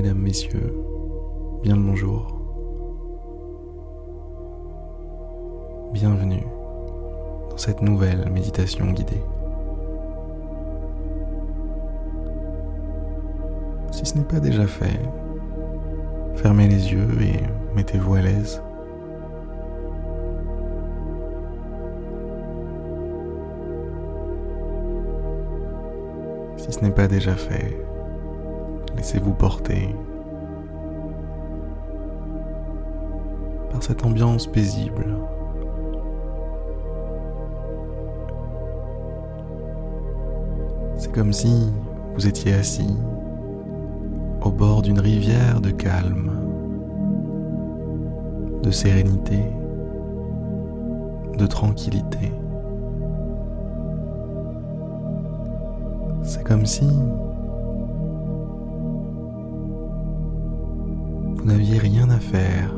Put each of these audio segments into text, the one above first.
Mesdames, Messieurs, bien le bonjour. Bienvenue dans cette nouvelle méditation guidée. Si ce n'est pas déjà fait, fermez les yeux et mettez-vous à l'aise. Si ce n'est pas déjà fait, laissez-vous porter par cette ambiance paisible. C'est comme si vous étiez assis au bord d'une rivière de calme, de sérénité, de tranquillité. C'est comme si n'aviez rien à faire.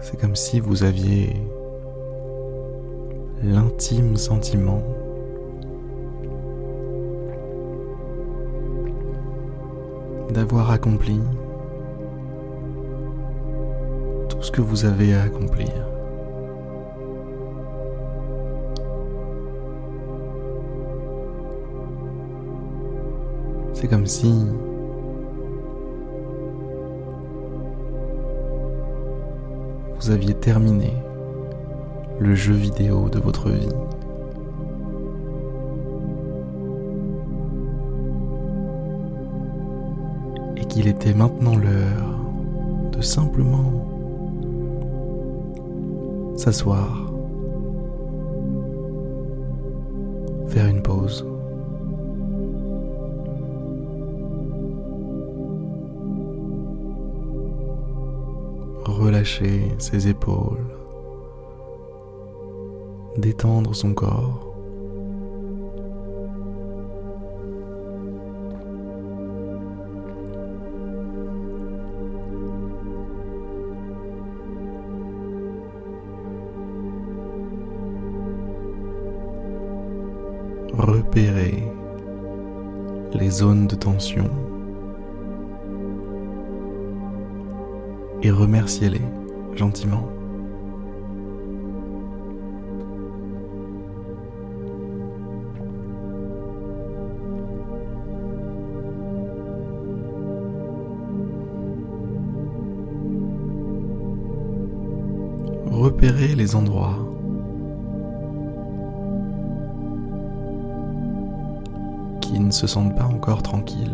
C'est comme si vous aviez l'intime sentiment d'avoir accompli tout ce que vous avez à accomplir. C'est comme si vous aviez terminé le jeu vidéo de votre vie. Et qu'il était maintenant l'heure de simplement s'asseoir, faire une relâcher ses épaules, détendre son corps. Repérer les zones de tension et remerciez-les gentiment. Repérez les endroits qui ne se sentent pas encore tranquilles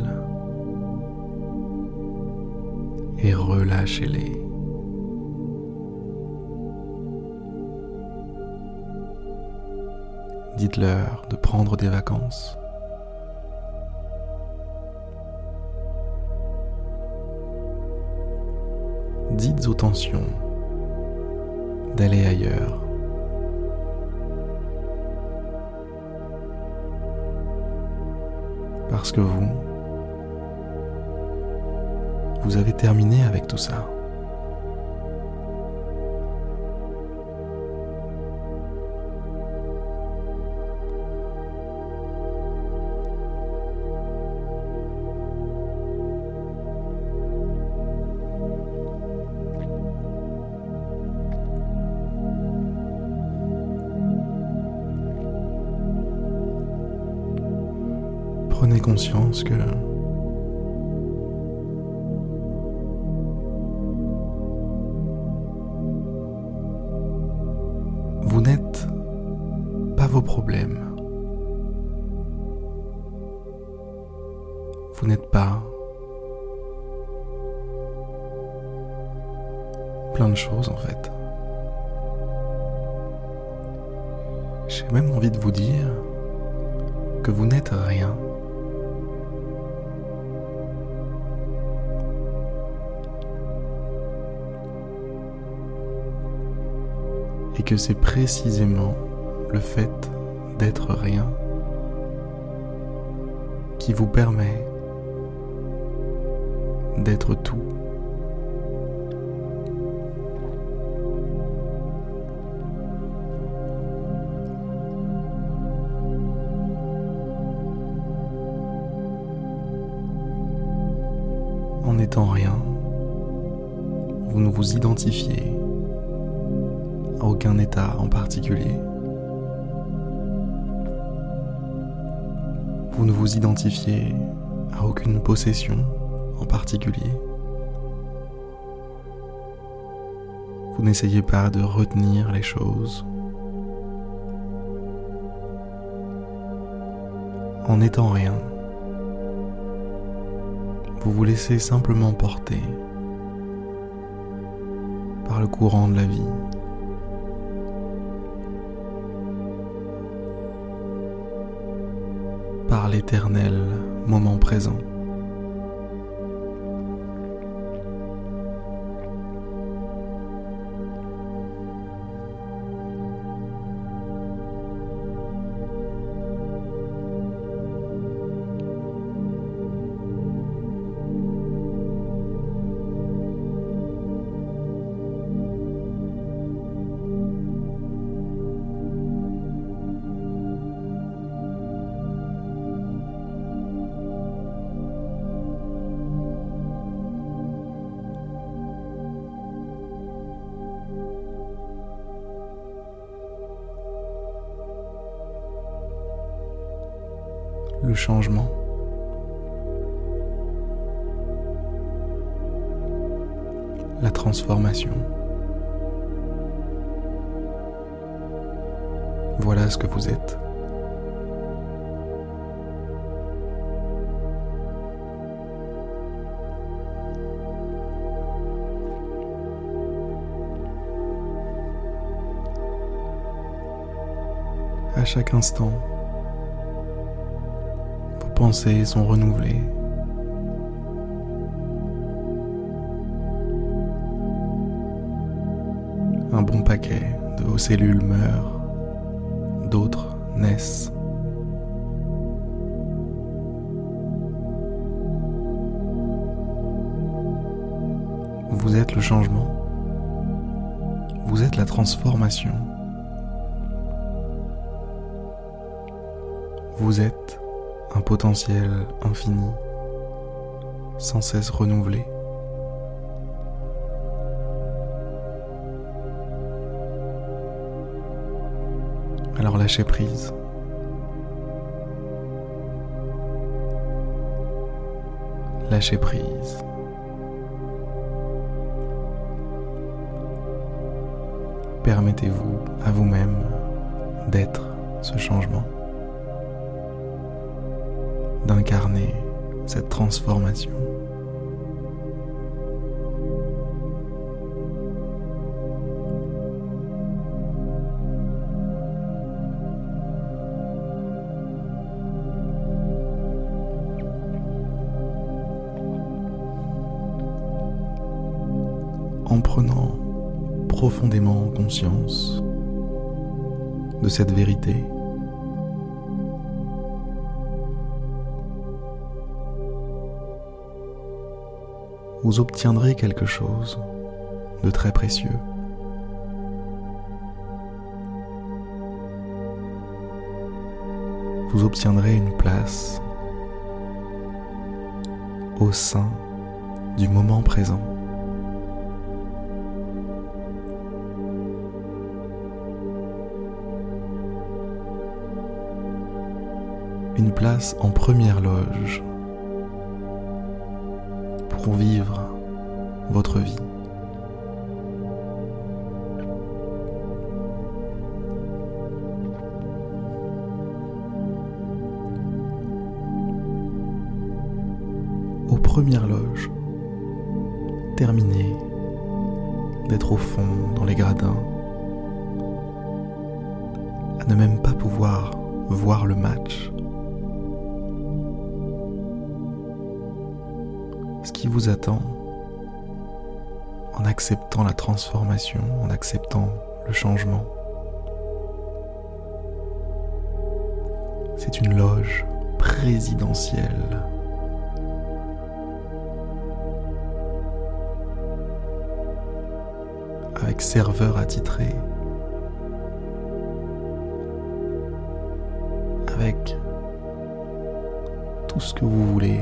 et relâchez-les. Dites-leur de prendre des vacances. Dites aux tensions d'aller ailleurs. Parce que vous, vous avez terminé avec tout ça. Prenez conscience que plein de choses en fait. J'ai même envie de vous dire que vous n'êtes rien. et que c'est précisément le fait d'être rien qui vous permet d'être tout. N'étant rien, vous ne vous identifiez à aucun état en particulier. Vous ne vous identifiez à aucune possession en particulier. Vous n'essayez pas de retenir les choses. En n'étant rien, vous vous laissez simplement porter par le courant de la vie. par l'éternel moment présent. Le changement. La transformation. Voilà ce que vous êtes. À chaque instant, pensées sont renouvelées. Un bon paquet de vos cellules meurent, d'autres naissent. Vous êtes le changement. Vous êtes la transformation. Vous êtes un potentiel infini, sans cesse renouvelé. Alors lâchez prise. Lâchez prise. Permettez-vous à vous-même d'être ce changement d'incarner cette transformation. En prenant profondément conscience de cette vérité, vous obtiendrez quelque chose de très précieux. Vous obtiendrez une place au sein du moment présent. Une place en première loge vivre votre vie. Aux premières loges, terminez d'être au fond dans les gradins, à ne même pas pouvoir voir le match vous attend en acceptant la transformation, en acceptant le changement. C'est une loge présidentielle. Avec serveur attitré. Avec tout ce que vous voulez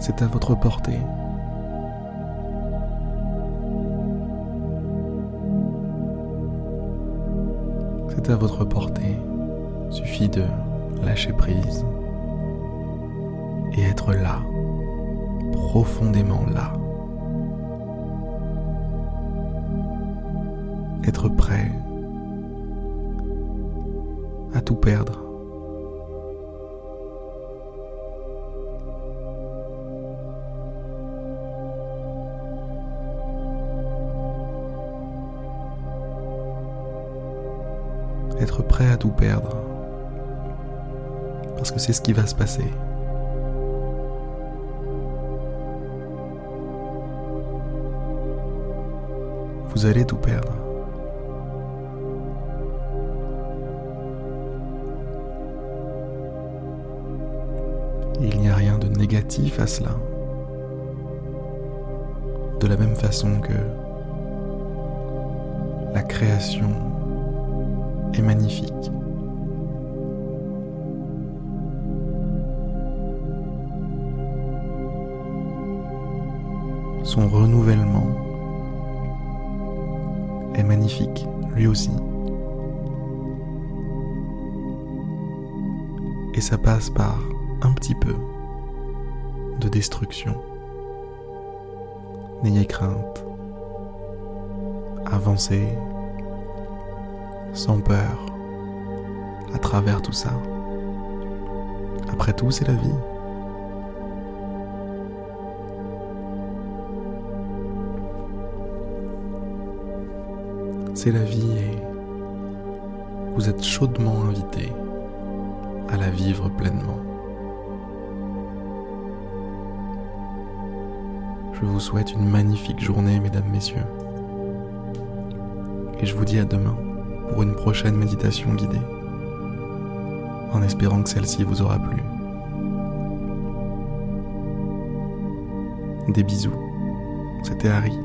C'est à votre portée. C'est à votre portée. Suffit de lâcher prise et être là, profondément là. Être prêt à tout perdre. Être prêt à tout perdre. Parce que c'est ce qui va se passer. vous allez tout perdre. Négatif à cela. De la même façon que la création est magnifique. Son renouvellement est magnifique, lui aussi. Et ça passe par un petit peu de destruction. N'ayez crainte. Avancez sans peur à travers tout ça. Après tout, c'est la vie. c'est la vie et vous êtes chaudement invité à la vivre pleinement. Je vous souhaite une magnifique journée, mesdames, messieurs. Et je vous dis à demain pour une prochaine méditation guidée, en espérant que celle-ci vous aura plu. Des bisous, c'était Harry.